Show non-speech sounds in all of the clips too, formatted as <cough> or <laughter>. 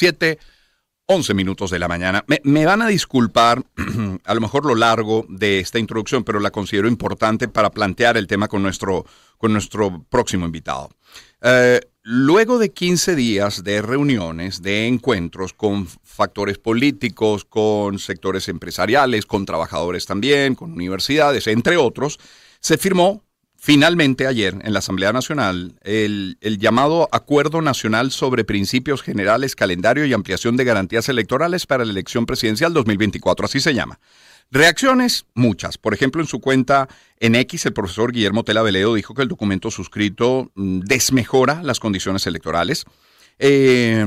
7, 11 minutos de la mañana. Me, van a disculpar <clears throat> a lo mejor lo largo de esta introducción, pero la considero importante para plantear el tema con nuestro, con nuestro próximo invitado. Eh, luego de 15 días de reuniones, de encuentros con factores políticos, con sectores empresariales, con trabajadores también, con universidades, entre otros, se firmó finalmente ayer en la Asamblea Nacional el, llamado Acuerdo Nacional sobre Principios Generales, Calendario y Ampliación de Garantías Electorales para la Elección Presidencial 2024, así se llama. Reacciones, muchas. Por ejemplo, en su cuenta en X, el profesor Guillermo Tela Veleo dijo que el documento suscrito mm, desmejora las condiciones electorales. Eh,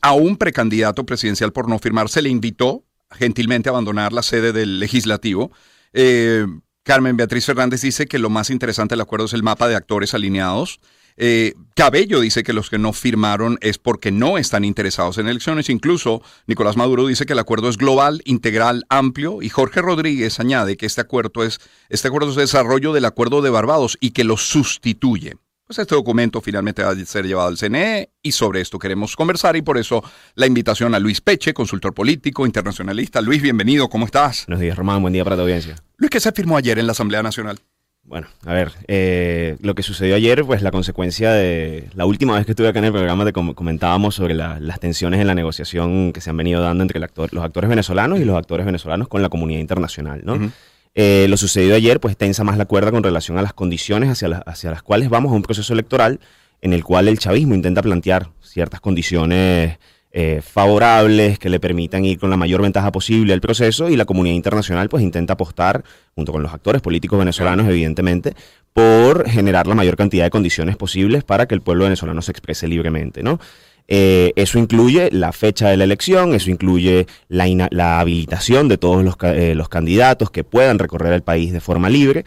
a un precandidato presidencial por no firmar se le invitó gentilmente a abandonar la sede del legislativo. Eh, Carmen Beatriz Fernández dice que lo más interesante del acuerdo es el mapa de actores alineados. Eh, Cabello dice que los que no firmaron es porque no están interesados en elecciones. Incluso Nicolás Maduro dice que el acuerdo es global, integral, amplio. Y Jorge Rodríguez añade que este acuerdo es, este acuerdo es desarrollo del acuerdo de Barbados y que lo sustituye. Pues este documento finalmente va a ser llevado al CNE y sobre esto queremos conversar y por eso la invitación a Luis Peche, consultor político, internacionalista. Luis, bienvenido, ¿cómo estás? Buenos días, Román, buen día para tu audiencia. Luis, ¿qué se firmó ayer en la Asamblea Nacional? Bueno, a ver, eh, lo que sucedió ayer, pues la consecuencia de la última vez que estuve acá en el programa, te comentábamos sobre las tensiones en la negociación que se han venido dando entre los actores venezolanos y los actores venezolanos con la comunidad internacional, ¿no? Eh, lo sucedido ayer, pues tensa más la cuerda con relación a las condiciones hacia, hacia las cuales vamos a un proceso electoral en el cual el chavismo intenta plantear ciertas condiciones eh, favorables que le permitan ir con la mayor ventaja posible al proceso y la comunidad internacional pues intenta apostar, junto con los actores políticos venezolanos evidentemente, por generar la mayor cantidad de condiciones posibles para que el pueblo venezolano se exprese libremente, ¿no? Eh, eso incluye la fecha de la elección, eso incluye la, habilitación de todos eh, los, candidatos que puedan recorrer el país de forma libre.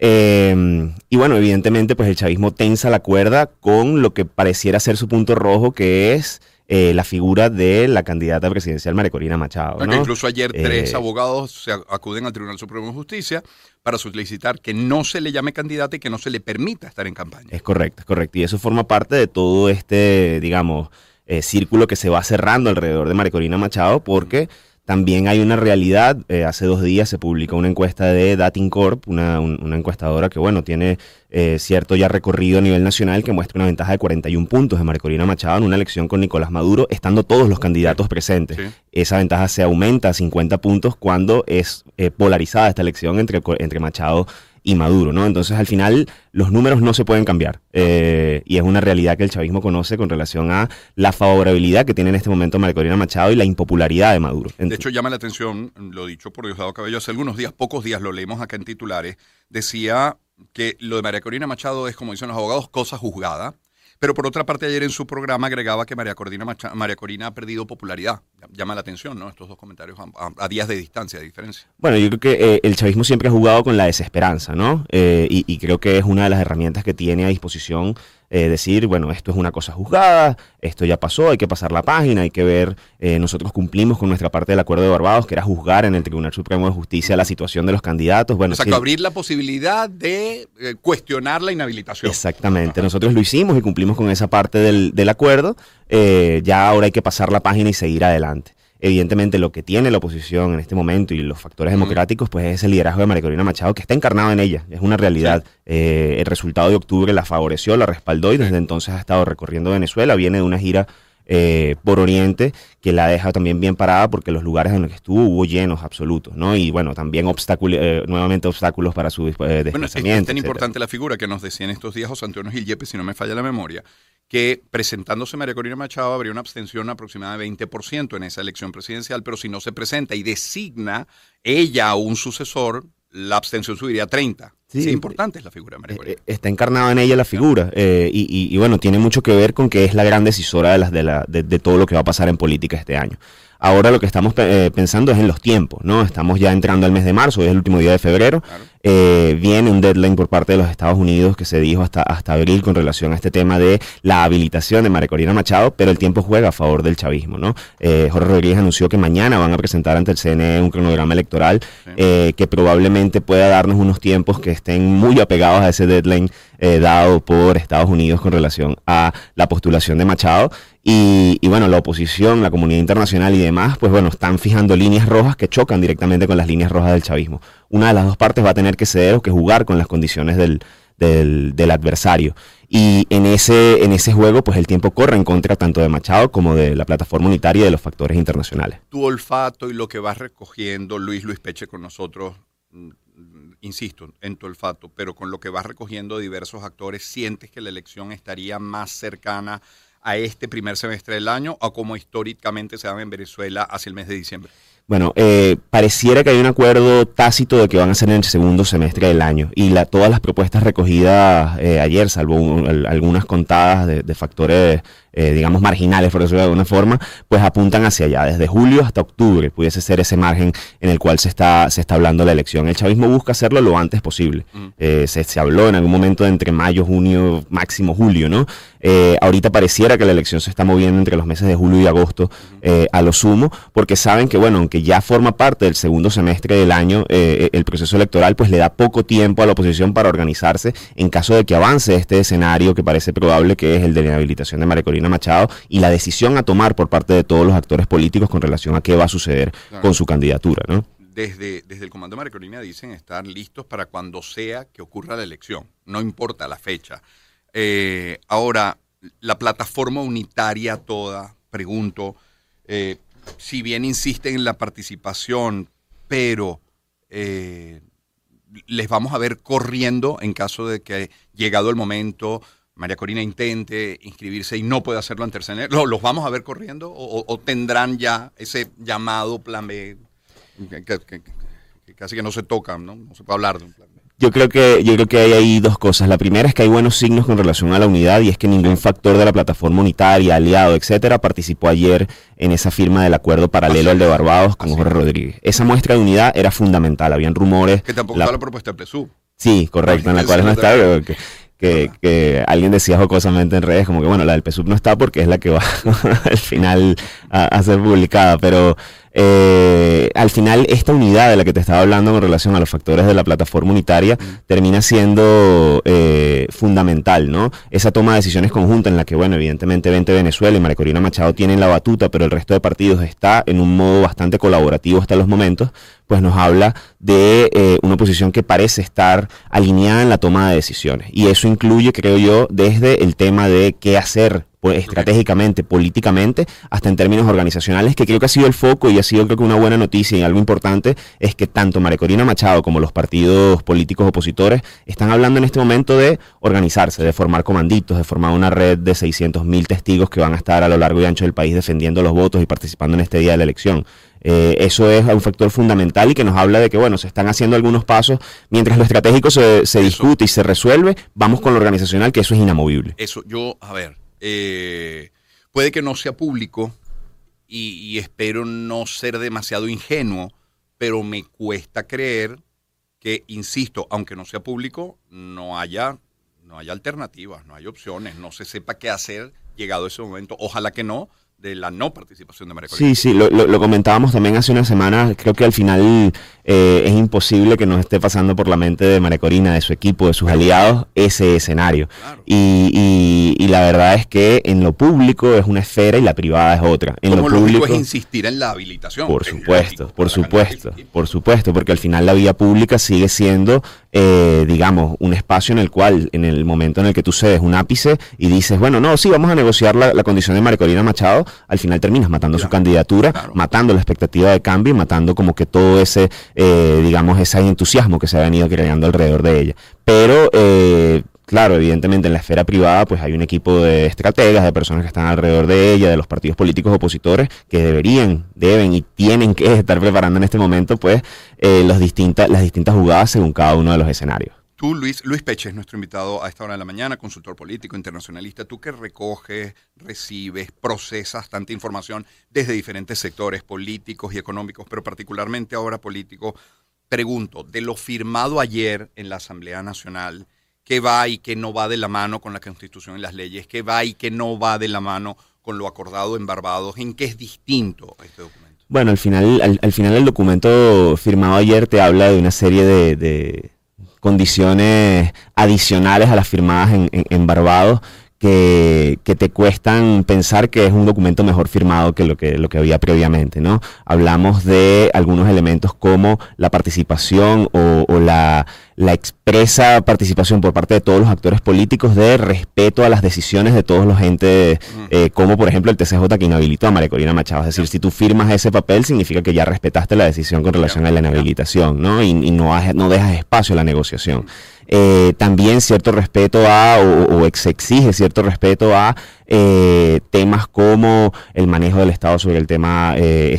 y bueno, evidentemente, pues el chavismo tensa la cuerda con lo que pareciera ser su punto rojo, que es eh, la figura de la candidata presidencial María Corina Machado. Incluso ayer tres eh, abogados se acuden al Tribunal Supremo de Justicia para solicitar que no se le llame candidata y que no se le permita estar en campaña. Es correcto, es correcto. Y eso forma parte de todo este, digamos, eh, círculo que se va cerrando alrededor de María Corina Machado porque... También hay una realidad, eh, hace dos días se publicó una encuesta de Dating Corp, una, encuestadora que, bueno, tiene eh, cierto ya recorrido a nivel nacional que muestra una ventaja de 41 puntos de Marcorina Machado en una elección con Nicolás Maduro, estando todos los candidatos presentes. Esa ventaja se aumenta a 50 puntos cuando es eh, polarizada esta elección entre, entre Machado y Maduro, ¿no? Entonces, al final, los números no se pueden cambiar. Eh, y es una realidad que el chavismo conoce con relación a la favorabilidad que tiene en este momento María Corina Machado y la impopularidad de Maduro. De hecho, llama la atención, lo dicho por Diosdado Cabello hace algunos días, pocos días, lo leímos acá en titulares, decía que lo de María Corina Machado es, como dicen los abogados, cosa juzgada pero por otra parte, ayer en su programa agregaba que María Corina, María Corina ha perdido popularidad. Llama la atención, ¿no? Estos dos comentarios a, días de distancia, de diferencia. Bueno, yo creo que eh, el chavismo siempre ha jugado con la desesperanza, ¿no? Eh, y, creo que es una de las herramientas que tiene a disposición eh, decir, bueno, esto es una cosa juzgada, esto ya pasó, hay que pasar la página, hay que ver, eh, nosotros cumplimos con nuestra parte del acuerdo de Barbados, que era juzgar en el Tribunal Supremo de Justicia la situación de los candidatos. Bueno, o sea, que abrir la posibilidad de eh, cuestionar la inhabilitación. Exactamente, nosotros lo hicimos y cumplimos con esa parte del, del acuerdo, ya ahora hay que pasar la página y seguir adelante. Evidentemente lo que tiene la oposición en este momento y los factores democráticos, pues es el liderazgo de María Corina Machado, que está encarnado en ella, es una realidad. Eh, el resultado de octubre la favoreció, la respaldó y desde entonces ha estado recorriendo Venezuela, viene de una gira eh, por Oriente, que la deja también bien parada porque los lugares en los que estuvo hubo llenos absolutos, ¿no? Y bueno, también obstáculos, eh, nuevamente obstáculos para su desplazamiento. Bueno, es, tan importante la figura que nos decía en estos días José Antonio Gil Yepes, si no me falla la memoria, que presentándose María Corina Machado habría una abstención aproximada de 20% en esa elección presidencial, pero si no se presenta y designa ella a un sucesor, la abstención subiría a 30. Sí, importante es la figura de María Corina. Eh, está encarnada en ella la figura eh, y, bueno, tiene mucho que ver con que es la gran decisora de, las, de, la, de todo lo que va a pasar en política este año. Ahora lo que estamos eh, pensando es en los tiempos, ¿no? Estamos ya entrando al mes de marzo, hoy es el último día de febrero. Eh, viene un deadline por parte de los Estados Unidos que se dijo hasta, hasta abril con relación a este tema de la habilitación de María Corina Machado, pero el tiempo juega a favor del chavismo, ¿no? Eh, Jorge Rodríguez anunció que mañana van a presentar ante el CNE un cronograma electoral que probablemente pueda darnos unos tiempos que estén muy apegados a ese deadline eh, dado por Estados Unidos con relación a la postulación de Machado. Y, y, bueno, la oposición, la comunidad internacional y demás, pues bueno, están fijando líneas rojas que chocan directamente con las líneas rojas del chavismo. Una de las dos partes va a tener que ceder o que jugar con las condiciones del, del, adversario. Y en ese, en ese juego, pues el tiempo corre en contra tanto de Machado como de la plataforma unitaria y de los factores internacionales. Tu olfato y lo que vas recogiendo, Luis Luis Peche con nosotros, mm, insisto, en tu olfato, pero con lo que vas recogiendo diversos actores, ¿sientes que la elección estaría más cercana a este primer semestre del año o como históricamente se da en Venezuela hacia el mes de diciembre? Bueno, eh, pareciera que hay un acuerdo tácito de que van a ser en el segundo semestre del año y la, todas las propuestas recogidas eh, ayer, salvo un, algunas contadas de, de factores eh, digamos, marginales, por decirlo de alguna forma, pues apuntan hacia allá, desde julio hasta octubre, pudiese ser ese margen en el cual se está, se está hablando la elección. El chavismo busca hacerlo lo antes posible. Mm. Eh, se, se, habló en algún momento de entre mayo, junio, máximo julio, ¿no? Eh, ahorita pareciera que la elección se está moviendo entre los meses de julio y agosto eh, a lo sumo, porque saben que, bueno, aunque ya forma parte del segundo semestre del año, eh, el proceso electoral pues le da poco tiempo a la oposición para organizarse en caso de que avance este escenario que parece probable que es el de la inhabilitación de María Corina Machado y la decisión a tomar por parte de todos los actores políticos con relación a qué va a suceder claro. con su candidatura, ¿no? Desde, desde, el Comando de María Corina dicen estar listos para cuando sea que ocurra la elección, no importa la fecha. Eh, ahora, la plataforma unitaria toda, pregunto, eh, si bien insisten en la participación, pero eh, les vamos a ver corriendo en caso de que llegado el momento María Corina intente inscribirse y no pueda hacerlo ante el ¿los vamos a ver corriendo o, tendrán ya ese llamado plan B que, casi que no se toca, ¿no? no se puede hablar de un plan B? Yo creo que yo creo que hay ahí dos cosas. La primera es que hay buenos signos con relación a la unidad y es que ningún factor de la plataforma unitaria, aliado, etcétera, participó ayer en esa firma del acuerdo paralelo al de Barbados con Jorge Rodríguez. Esa muestra de unidad era fundamental. Habían rumores. Que tampoco la, está la propuesta del PSUV. Sí, correcto, en la <laughs> cual no está. Que, que, que, alguien decía jocosamente en redes como que bueno, la del PSUV no está porque es la que va <laughs> al final a, a ser publicada, pero eh, al final esta unidad de la que te estaba hablando con relación a los factores de la plataforma unitaria mm. termina siendo eh, fundamental, ¿no? Esa toma de decisiones conjunta en la que, bueno, evidentemente 20 Venezuela y María Corina Machado tienen la batuta, pero el resto de partidos está en un modo bastante colaborativo hasta los momentos, pues nos habla de eh, una posición que parece estar alineada en la toma de decisiones. Y eso incluye, creo yo, desde el tema de qué hacer estratégicamente, políticamente, hasta en términos organizacionales, que creo que ha sido el foco y ha sido creo que una buena noticia y algo importante es que tanto María Corina Machado como los partidos políticos opositores están hablando en este momento de organizarse, de formar comanditos, de formar una red de 600 mil testigos que van a estar a lo largo y ancho del país defendiendo los votos y participando en este día de la elección. Eh, eso es un factor fundamental y que nos habla de que, bueno, se están haciendo algunos pasos. Mientras lo estratégico se, se discute y se resuelve, vamos con lo organizacional, que eso es inamovible. Eso, yo, a ver, eh, puede que no sea público y, y, espero no ser demasiado ingenuo, pero me cuesta creer que, insisto, aunque no sea público, no haya, no haya alternativas, no hay opciones, no se sepa qué hacer llegado ese momento. Ojalá que no, de la no participación de María Corina. Sí, sí, lo, lo, lo, comentábamos también hace una semana. Creo que al final eh, es imposible que nos esté pasando por la mente de María Corina, de su equipo, de sus aliados, ese escenario. Claro. Y, y, y, la verdad es que en lo público es una esfera y la privada es otra. En Como lo público es insistir en la habilitación. Por supuesto, lógico, por supuesto, por supuesto, porque al final la vía pública sigue siendo, eh, digamos, un espacio en el cual, en el momento en el que tú cedes un ápice y dices, bueno, no, sí, vamos a negociar la, la condición de María Corina Machado, al final terminas matando su candidatura, claro. matando la expectativa de cambio y matando como que todo ese, eh, digamos, ese entusiasmo que se ha venido creando alrededor de ella. Pero, eh, claro, evidentemente en la esfera privada pues hay un equipo de estrategas, de personas que están alrededor de ella, de los partidos políticos opositores, que deberían, deben y tienen que <laughs> estar preparando en este momento pues eh, los distintas, las distintas jugadas según cada uno de los escenarios. Tú, Luis, Luis Peche, es nuestro invitado a esta hora de la mañana, consultor político, internacionalista. Tú que recoges, recibes, procesas tanta información desde diferentes sectores políticos y económicos, pero particularmente ahora políticos, pregunto, de lo firmado ayer en la Asamblea Nacional, ¿qué va y qué no va de la mano con la Constitución y las leyes? ¿Qué va y qué no va de la mano con lo acordado en Barbados? ¿En qué es distinto este documento? Bueno, al final, al, al final el documento firmado ayer te habla de una serie de condiciones adicionales a las firmadas en, Barbados que, que, te cuestan pensar que es un documento mejor firmado que lo que, lo que había previamente, ¿no? Hablamos de algunos elementos como la participación o, o la, la, expresa participación por parte de todos los actores políticos de respeto a las decisiones de todos los entes, eh, como por ejemplo el TCJ que inhabilitó a María Corina Machado. Es decir, si tú firmas ese papel, significa que ya respetaste la decisión con relación a la inhabilitación, ¿no? Y, y no, no dejas espacio a la negociación. Eh, también cierto respeto a, o, exige cierto respeto a eh, temas como el manejo del Estado sobre el tema eh,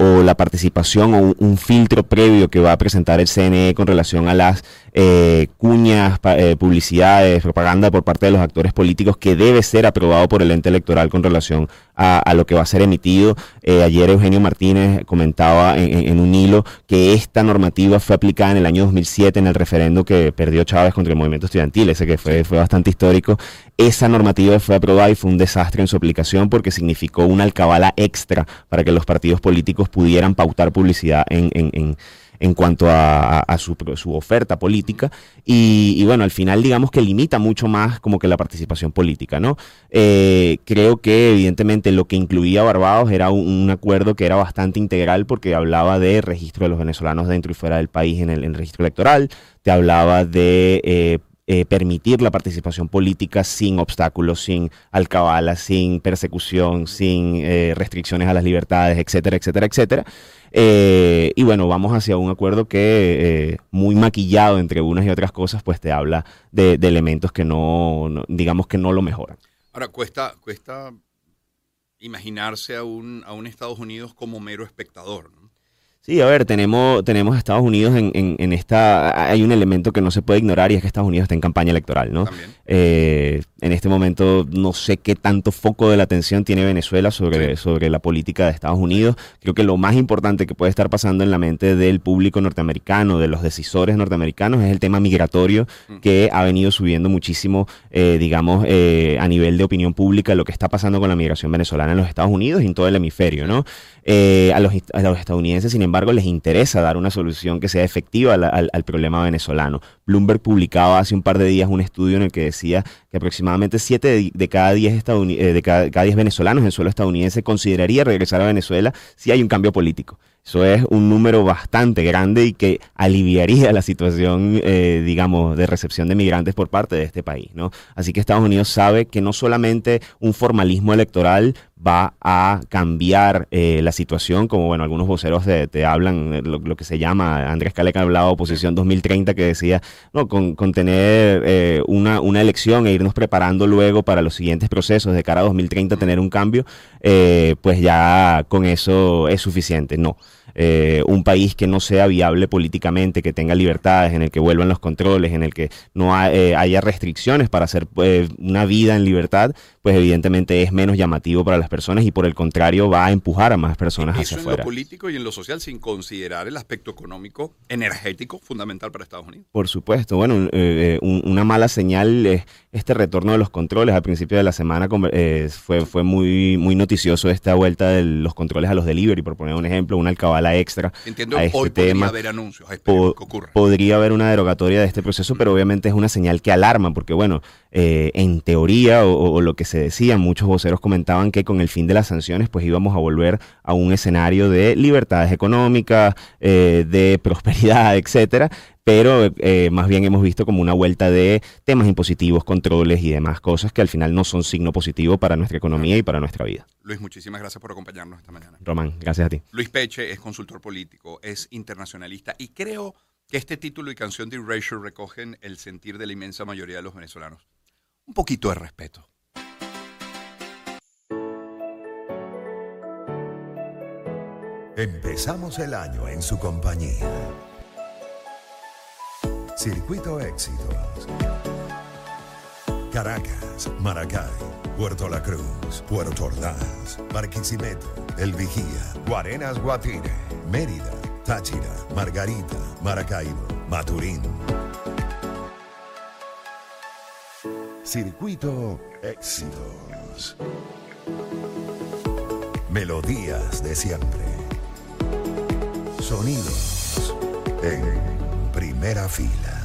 o la participación o un, filtro previo que va a presentar el CNE con relación a las eh, cuñas, eh, publicidades, propaganda por parte de los actores políticos que debe ser aprobado por el ente electoral con relación a, a lo que va a ser emitido. Eh, ayer Eugenio Martínez comentaba en, en, un hilo que esta normativa fue aplicada en el año 2007 en el referendo que perdió Chávez contra el movimiento estudiantil, ese que fue, fue bastante histórico. Esa normativa fue aprobada y fue un desastre en su aplicación porque significó una alcabala extra para que los partidos políticos pudieran pautar publicidad en, en, en en cuanto a, a su, su, oferta política y, bueno, al final digamos que limita mucho más como que la participación política, ¿no? Eh, creo que evidentemente lo que incluía Barbados era un, acuerdo que era bastante integral porque hablaba de registro de los venezolanos dentro y fuera del país en el, en el registro electoral, te hablaba de... Eh, eh, permitir la participación política sin obstáculos, sin alcabalas, sin persecución, sin eh, restricciones a las libertades, etcétera, etcétera, etcétera. Eh, y bueno, vamos hacia un acuerdo que, muy maquillado entre unas y otras cosas, pues te habla de, elementos que no, no, digamos que no lo mejoran. Ahora, cuesta, cuesta imaginarse a un, a un Estados Unidos como mero espectador, ¿no? Sí, a ver, tenemos, tenemos Estados Unidos en, en, en, esta... Hay un elemento que no se puede ignorar y es que Estados Unidos está en campaña electoral, ¿no? Eh, en este momento no sé qué tanto foco de la atención tiene Venezuela sobre, sí. sobre la política de Estados Unidos. Creo que lo más importante que puede estar pasando en la mente del público norteamericano, de los decisores norteamericanos, es el tema migratorio mm. que ha venido subiendo muchísimo, eh, digamos, eh, a nivel de opinión pública, lo que está pasando con la migración venezolana en los Estados Unidos y en todo el hemisferio, ¿no? Eh, a, los, estadounidenses, sin embargo, les interesa dar una solución que sea efectiva al, problema venezolano. Bloomberg publicaba hace un par de días un estudio en el que decía que aproximadamente 7 de, cada 10 eh, de cada, 10 venezolanos en suelo estadounidense consideraría regresar a Venezuela si hay un cambio político. Eso es un número bastante grande y que aliviaría la situación, eh, digamos, de recepción de migrantes por parte de este país, ¿no? Así que Estados Unidos sabe que no solamente un formalismo electoral va a cambiar eh, la situación, como bueno, algunos voceros te, te hablan, eh, lo, que se llama, Andrés Caleca hablaba oposición 2030, que decía, no, con, con tener eh, una, una, elección e irnos preparando luego para los siguientes procesos de cara a 2030, tener un cambio, eh, pues ya con eso es suficiente. No eh, un país que no sea viable políticamente, que tenga libertades, en el que vuelvan los controles, en el que no ha, eh, haya restricciones para hacer eh, una vida en libertad, pues evidentemente es menos llamativo para las personas y por el contrario va a empujar a más personas Eso hacia en afuera. lo político y en lo social sin considerar el aspecto económico, energético fundamental para Estados Unidos. Por supuesto, bueno, eh, un, una mala señal es este retorno de los controles. Al principio de la semana eh, fue, fue muy, muy noticioso esta vuelta de los controles a los delivery, por poner un ejemplo, una alcabala extra Entiendo, a este hoy tema. podría haber anuncios, po que ocurra. Podría haber una derogatoria de este proceso, pero obviamente es una señal que alarma, porque bueno, eh, en teoría o, o, lo que se decía, muchos voceros comentaban que con el fin de las sanciones pues íbamos a volver a un escenario de libertades económicas, eh, de prosperidad, <laughs> etcétera, pero eh, más bien hemos visto como una vuelta de temas impositivos, controles y demás cosas que al final no son signo positivo para nuestra economía y para nuestra vida. Luis, muchísimas gracias por acompañarnos esta mañana. Román, gracias a ti. Luis Peche es consultor político, es internacionalista y creo que este título y canción de Erasure recogen el sentir de la inmensa mayoría de los venezolanos. Un poquito de respeto. Empezamos el año en su compañía. Circuito Éxitos. Caracas, Maracay, Puerto La Cruz, Puerto Ordaz, Barquisimeto, El Vigía, Guarenas Guatire, Mérida, Táchira, Margarita, Maracaibo, Maturín. Circuito Éxitos. Melodías de siempre. Sonidos en primera fila.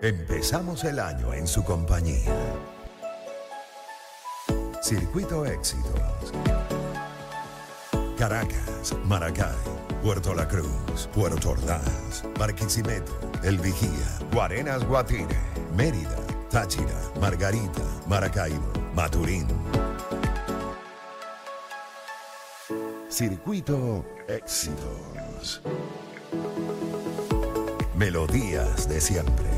Empezamos el año en su compañía. Circuito Éxitos. Caracas, Maracay, Puerto La Cruz, Puerto Ordaz, Barquisimeto, El Vigía, Guarenas Guatire, Mérida, Táchira, Margarita, Maracaibo, Maturín. Circuito Éxitos. Melodías de siempre.